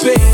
space